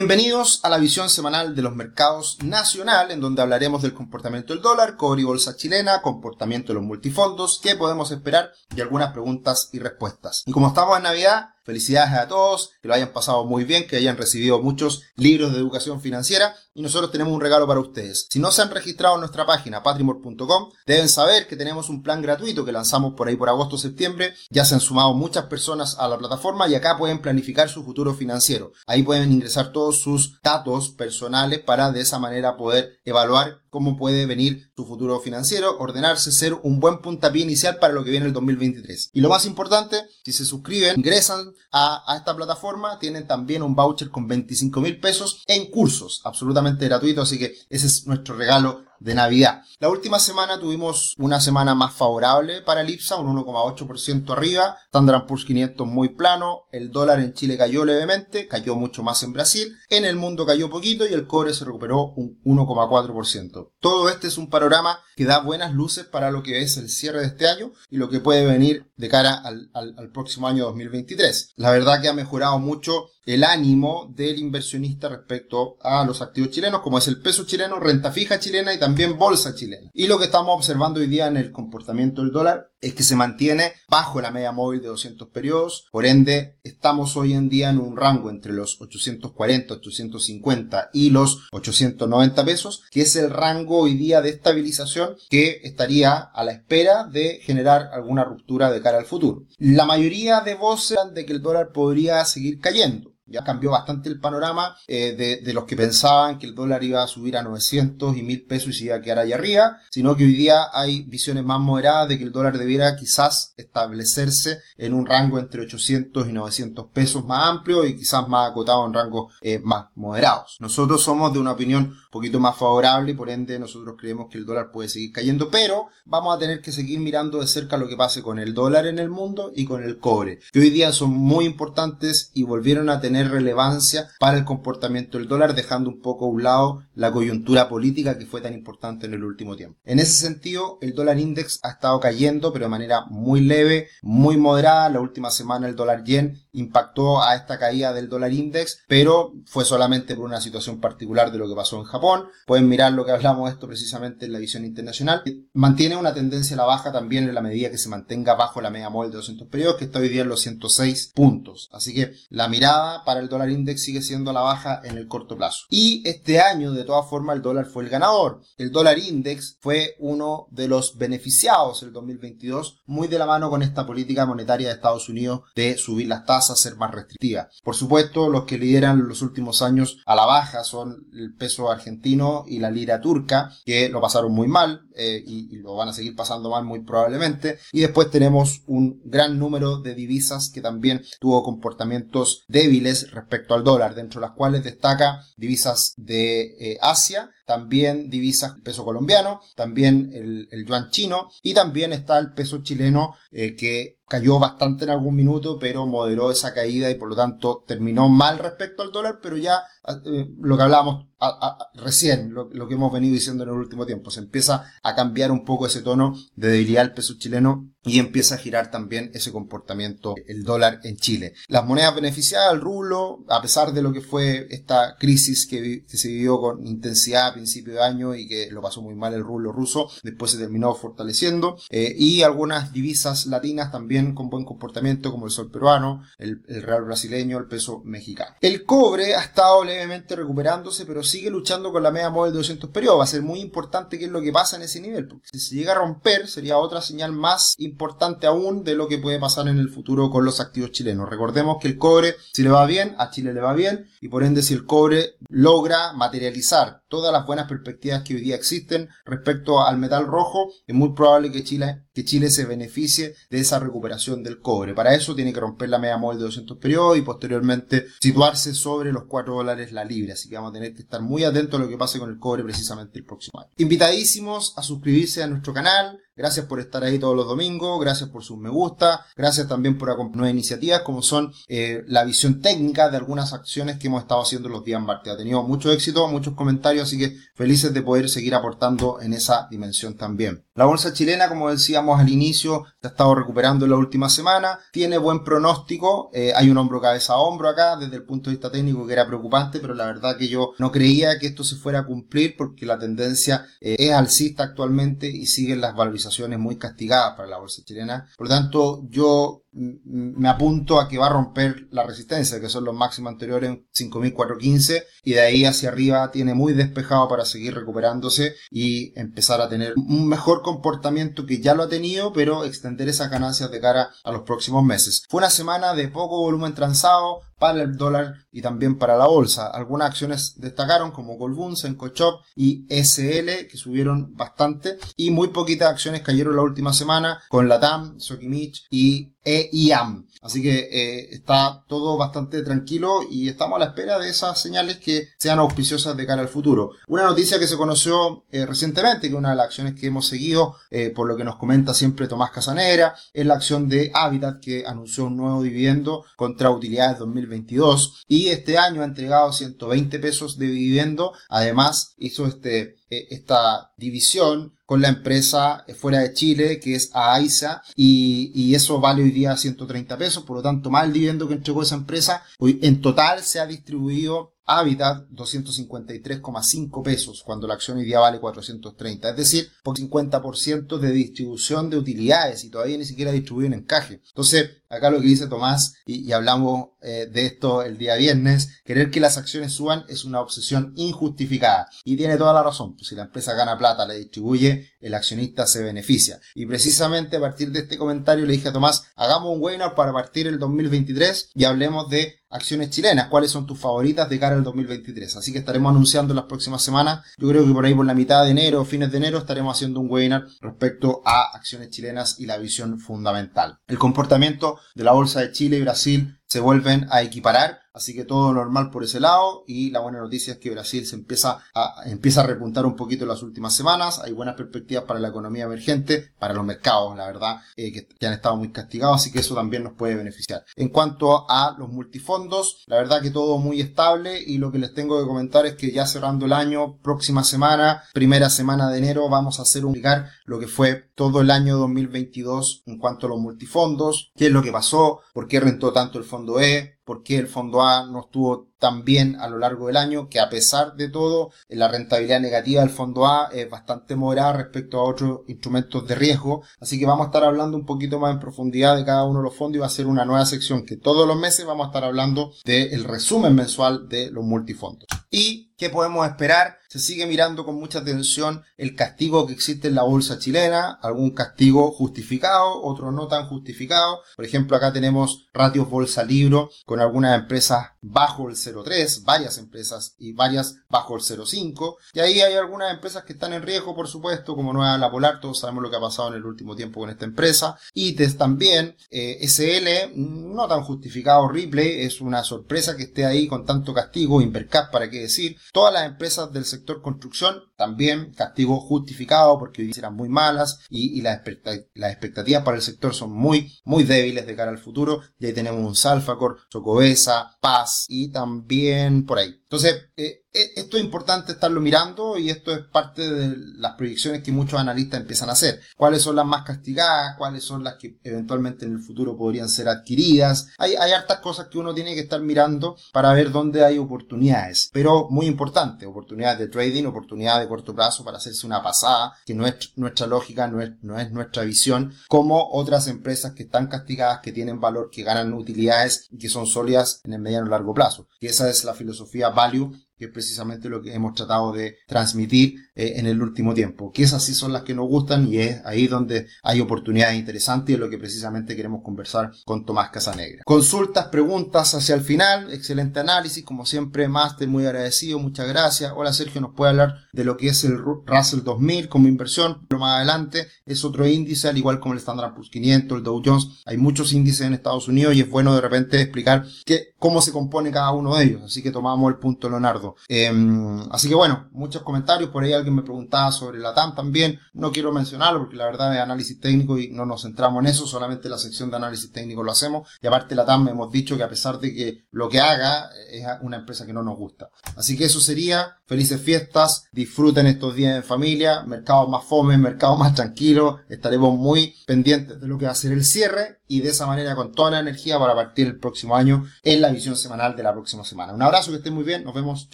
Bienvenidos a la visión semanal de los mercados nacional, en donde hablaremos del comportamiento del dólar, cobre y bolsa chilena, comportamiento de los multifondos, qué podemos esperar y algunas preguntas y respuestas. Y como estamos en Navidad, Felicidades a todos, que lo hayan pasado muy bien, que hayan recibido muchos libros de educación financiera y nosotros tenemos un regalo para ustedes. Si no se han registrado en nuestra página patrimor.com, deben saber que tenemos un plan gratuito que lanzamos por ahí por agosto o septiembre. Ya se han sumado muchas personas a la plataforma y acá pueden planificar su futuro financiero. Ahí pueden ingresar todos sus datos personales para de esa manera poder evaluar cómo puede venir su futuro financiero, ordenarse, ser un buen puntapié inicial para lo que viene el 2023. Y lo más importante, si se suscriben, ingresan a, esta plataforma, tienen también un voucher con 25 mil pesos en cursos, absolutamente gratuito, así que ese es nuestro regalo de Navidad. La última semana tuvimos una semana más favorable para el IPSA, un 1,8% arriba, Standard Poor's 500 muy plano, el dólar en Chile cayó levemente, cayó mucho más en Brasil, en el mundo cayó poquito y el cobre se recuperó un 1,4%. Todo este es un panorama que da buenas luces para lo que es el cierre de este año y lo que puede venir de cara al, al próximo año 2023. La verdad que ha mejorado mucho el ánimo del inversionista respecto a los activos chilenos, como es el peso chileno, renta fija chilena y también bolsa chilena. Y lo que estamos observando hoy día en el comportamiento del dólar es que se mantiene bajo la media móvil de 200 periodos, por ende estamos hoy en día en un rango entre los 840, 850 y los 890 pesos, que es el rango hoy día de estabilización que estaría a la espera de generar alguna ruptura de cara al futuro. La mayoría de voces de que el dólar podría seguir cayendo. Ya cambió bastante el panorama eh, de, los que pensaban que el dólar iba a subir a 900 y 1000 pesos y se iba a quedar ahí arriba, sino que hoy día hay visiones más moderadas de que el dólar debiera quizás establecerse en un rango entre 800 y 900 pesos más amplio y quizás más acotado en rangos eh, más moderados. Nosotros somos de una opinión un poquito más favorable y por ende nosotros creemos que el dólar puede seguir cayendo, pero vamos a tener que seguir mirando de cerca lo que pase con el dólar en el mundo y con el cobre, que hoy día son muy importantes y volvieron a tener relevancia para el comportamiento del dólar, dejando un poco a un lado la coyuntura política que fue tan importante en el último tiempo. En ese sentido, el dólar index ha estado cayendo, pero de manera muy leve, muy moderada. La última semana el dólar yen impactó a esta caída del dólar index, pero fue solamente por una situación particular de lo que pasó en Japón. Pueden mirar lo que hablamos de esto precisamente en la visión internacional. Mantiene una tendencia a la baja también en la medida que se mantenga bajo la media móvil de 200 periodos, que está hoy día en los 106 puntos. Así que la mirada para el dólar index sigue siendo la baja en el corto plazo. Y este año, de todas formas, el dólar fue el ganador. El dólar index fue uno de los beneficiados el 2022, muy de la mano con esta política monetaria de Estados Unidos de subir las tasas, ser más restrictiva. Por supuesto, los que lideran los últimos años a la baja son el peso argentino y la lira turca, que lo pasaron muy mal eh, y, y lo van a seguir pasando mal muy probablemente. Y después tenemos un gran número de divisas que también tuvo comportamientos débiles respecto al dólar, dentro de las cuales destaca divisas de eh, Asia, también divisas peso colombiano, también el, yuan chino y también está el peso chileno eh, que cayó bastante en algún minuto, pero moderó esa caída y por lo tanto terminó mal respecto al dólar, pero ya eh, lo que hablábamos recién, lo, que hemos venido diciendo en el último tiempo, se empieza a cambiar un poco ese tono de debilidad del peso chileno y empieza a girar también ese comportamiento el dólar en Chile. Las monedas beneficiadas, el rublo, a pesar de lo que fue esta crisis que, se vivió con intensidad principio de año y que lo pasó muy mal el rublo ruso, después se terminó fortaleciendo, eh, y algunas divisas latinas también con buen comportamiento como el sol peruano, el, real brasileño, el peso mexicano. El cobre ha estado levemente recuperándose, pero sigue luchando con la media móvil de 200 periodos. Va a ser muy importante qué es lo que pasa en ese nivel, porque si se llega a romper sería otra señal más importante aún de lo que puede pasar en el futuro con los activos chilenos. Recordemos que el cobre, si le va bien, a Chile le va bien, y por ende si el cobre logra materializar todas las buenas perspectivas que hoy día existen respecto al metal rojo, es muy probable que Chile, que Chile se beneficie de esa recuperación del cobre. Para eso tiene que romper la media móvil de 200 periodos y posteriormente situarse sobre los 4 dólares la libra. Así que vamos a tener que estar muy atentos a lo que pase con el cobre precisamente el próximo año. Invitadísimos a suscribirse a nuestro canal, Gracias por estar ahí todos los domingos, gracias por sus me gusta, gracias también por acompañar nuevas iniciativas como son eh, la visión técnica de algunas acciones que hemos estado haciendo los días martes. Ha tenido mucho éxito, muchos comentarios, así que felices de poder seguir aportando en esa dimensión también. La bolsa chilena, como decíamos al inicio, se ha estado recuperando en la última semana, tiene buen pronóstico, eh, hay un hombro cabeza a hombro acá desde el punto de vista técnico que era preocupante, pero la verdad que yo no creía que esto se fuera a cumplir porque la tendencia eh, es alcista actualmente y siguen las valorizaciones muy castigadas para la bolsa chilena. Por lo tanto, yo me apunto a que va a romper la resistencia, que son los máximos anteriores en 5.415, y de ahí hacia arriba tiene muy despejado para seguir recuperándose y empezar a tener un mejor comportamiento que ya lo ha tenido, pero extender esas ganancias de cara a los próximos meses. Fue una semana de poco volumen transado, para el dólar y también para la bolsa. Algunas acciones destacaron como Colbún, Sencochop y SL que subieron bastante y muy poquitas acciones cayeron la última semana con Latam, Sokimich y EIAM. Así que eh, está todo bastante tranquilo y estamos a la espera de esas señales que sean auspiciosas de cara al futuro. Una noticia que se conoció eh, recientemente, que una de las acciones que hemos seguido, eh, por lo que nos comenta siempre Tomás Casanera, es la acción de Habitat que anunció un nuevo dividendo contra utilidades 2022 y este año ha entregado 120 pesos de dividendo. Además hizo este esta división con la empresa fuera de Chile, que es AISA, y, y, eso vale hoy día 130 pesos, por lo tanto, más el dividendo que entregó esa empresa, hoy en total se ha distribuido Habitat 253,5 pesos cuando la acción hoy día vale 430, es decir, por 50% de distribución de utilidades y todavía ni siquiera distribuido en encaje. Entonces, acá lo que dice Tomás, y, hablamos eh, de esto el día viernes, querer que las acciones suban es una obsesión injustificada y tiene toda la razón, pues si la empresa gana plata, la distribuye, el accionista se beneficia. Y precisamente a partir de este comentario le dije a Tomás, hagamos un webinar para partir el 2023 y hablemos de acciones chilenas, cuáles son tus favoritas de cara al 2023. Así que estaremos anunciando en las próximas semanas. Yo creo que por ahí por la mitad de enero fines de enero estaremos haciendo un webinar respecto a acciones chilenas y la visión fundamental. El comportamiento de la bolsa de Chile y Brasil se vuelven a equiparar Así que todo normal por ese lado. Y la buena noticia es que Brasil se empieza a, empieza a repuntar un poquito en las últimas semanas. Hay buenas perspectivas para la economía emergente, para los mercados, la verdad, eh, que, han estado muy castigados, así que eso también nos puede beneficiar. En cuanto a los multifondos, la verdad que todo muy estable. Y lo que les tengo que comentar es que ya cerrando el año, próxima semana, primera semana de enero, vamos a hacer un lo que fue todo el año 2022 en cuanto a los multifondos, qué es lo que pasó, por qué rentó tanto el fondo E, por qué el fondo A no estuvo tan bien a lo largo del año, que a pesar de todo, la rentabilidad negativa del fondo A es bastante moderada respecto a otros instrumentos de riesgo. Así que vamos a estar hablando un poquito más en profundidad de cada uno de los fondos y va a ser una nueva sección que todos los meses vamos a estar hablando del resumen mensual de los multifondos. Y ¿Qué podemos esperar? Se sigue mirando con mucha atención el castigo que existe en la bolsa chilena, algún castigo justificado, otro no tan justificado. Por ejemplo, acá tenemos ratios bolsa libro con algunas empresas bajo el 0,3, varias empresas y varias bajo el 0,5. Y ahí hay algunas empresas que están en riesgo, por supuesto, como Nueva La Polar, todos sabemos lo que ha pasado en el último tiempo con esta empresa. ITES también, eh, SL, no tan justificado, Ripley, es una sorpresa que esté ahí con tanto castigo, Invercap, para qué decir. Todas las empresas del sector construcción también castigo justificado porque eran muy malas y, las, expectativas para el sector son muy, muy débiles de cara al futuro. Y ahí tenemos un Salfacor, Socobesa, Paz y también por ahí. Entonces, eh, esto es importante estarlo mirando y esto es parte de las proyecciones que muchos analistas empiezan a hacer. ¿Cuáles son las más castigadas? ¿Cuáles son las que eventualmente en el futuro podrían ser adquiridas? Hay, hay hartas cosas que uno tiene que estar mirando para ver dónde hay oportunidades. Pero muy importante, oportunidades de trading, oportunidades de corto plazo para hacerse una pasada, que no es nuestra lógica, no es, no es nuestra visión, como otras empresas que están castigadas, que tienen valor, que ganan utilidades y que son sólidas en el mediano y largo plazo. Y esa es la filosofía value que es precisamente lo que hemos tratado de transmitir eh, en el último tiempo, que esas sí son las que nos gustan y es ahí donde hay oportunidades interesantes y es lo que precisamente queremos conversar con Tomás Casanegra. Consultas, preguntas hacia el final, excelente análisis, como siempre, Master, muy agradecido, muchas gracias. Hola Sergio, nos puede hablar de lo que es el Russell 2000 como inversión, pero más adelante es otro índice, al igual como el Standard Poor's 500, el Dow Jones, hay muchos índices en Estados Unidos y es bueno de repente explicar que, cómo se compone cada uno de ellos, así que tomamos el punto Leonardo. Em, así que bueno, muchos comentarios. Por ahí alguien me preguntaba sobre la TAM también. No quiero mencionarlo porque la verdad es análisis técnico y no nos centramos en eso. Solamente la sección de análisis técnico lo hacemos. Y aparte la TAM hemos dicho que a pesar de que lo que haga es una empresa que no nos gusta. Así que eso sería. Felices fiestas. Disfruten estos días en familia. Mercado más fome, mercado más tranquilo. Estaremos muy pendientes de lo que va a ser el cierre y de esa manera con toda la energía para partir el próximo año en la visión semanal de la próxima semana. Un abrazo, que estén muy bien, nos vemos.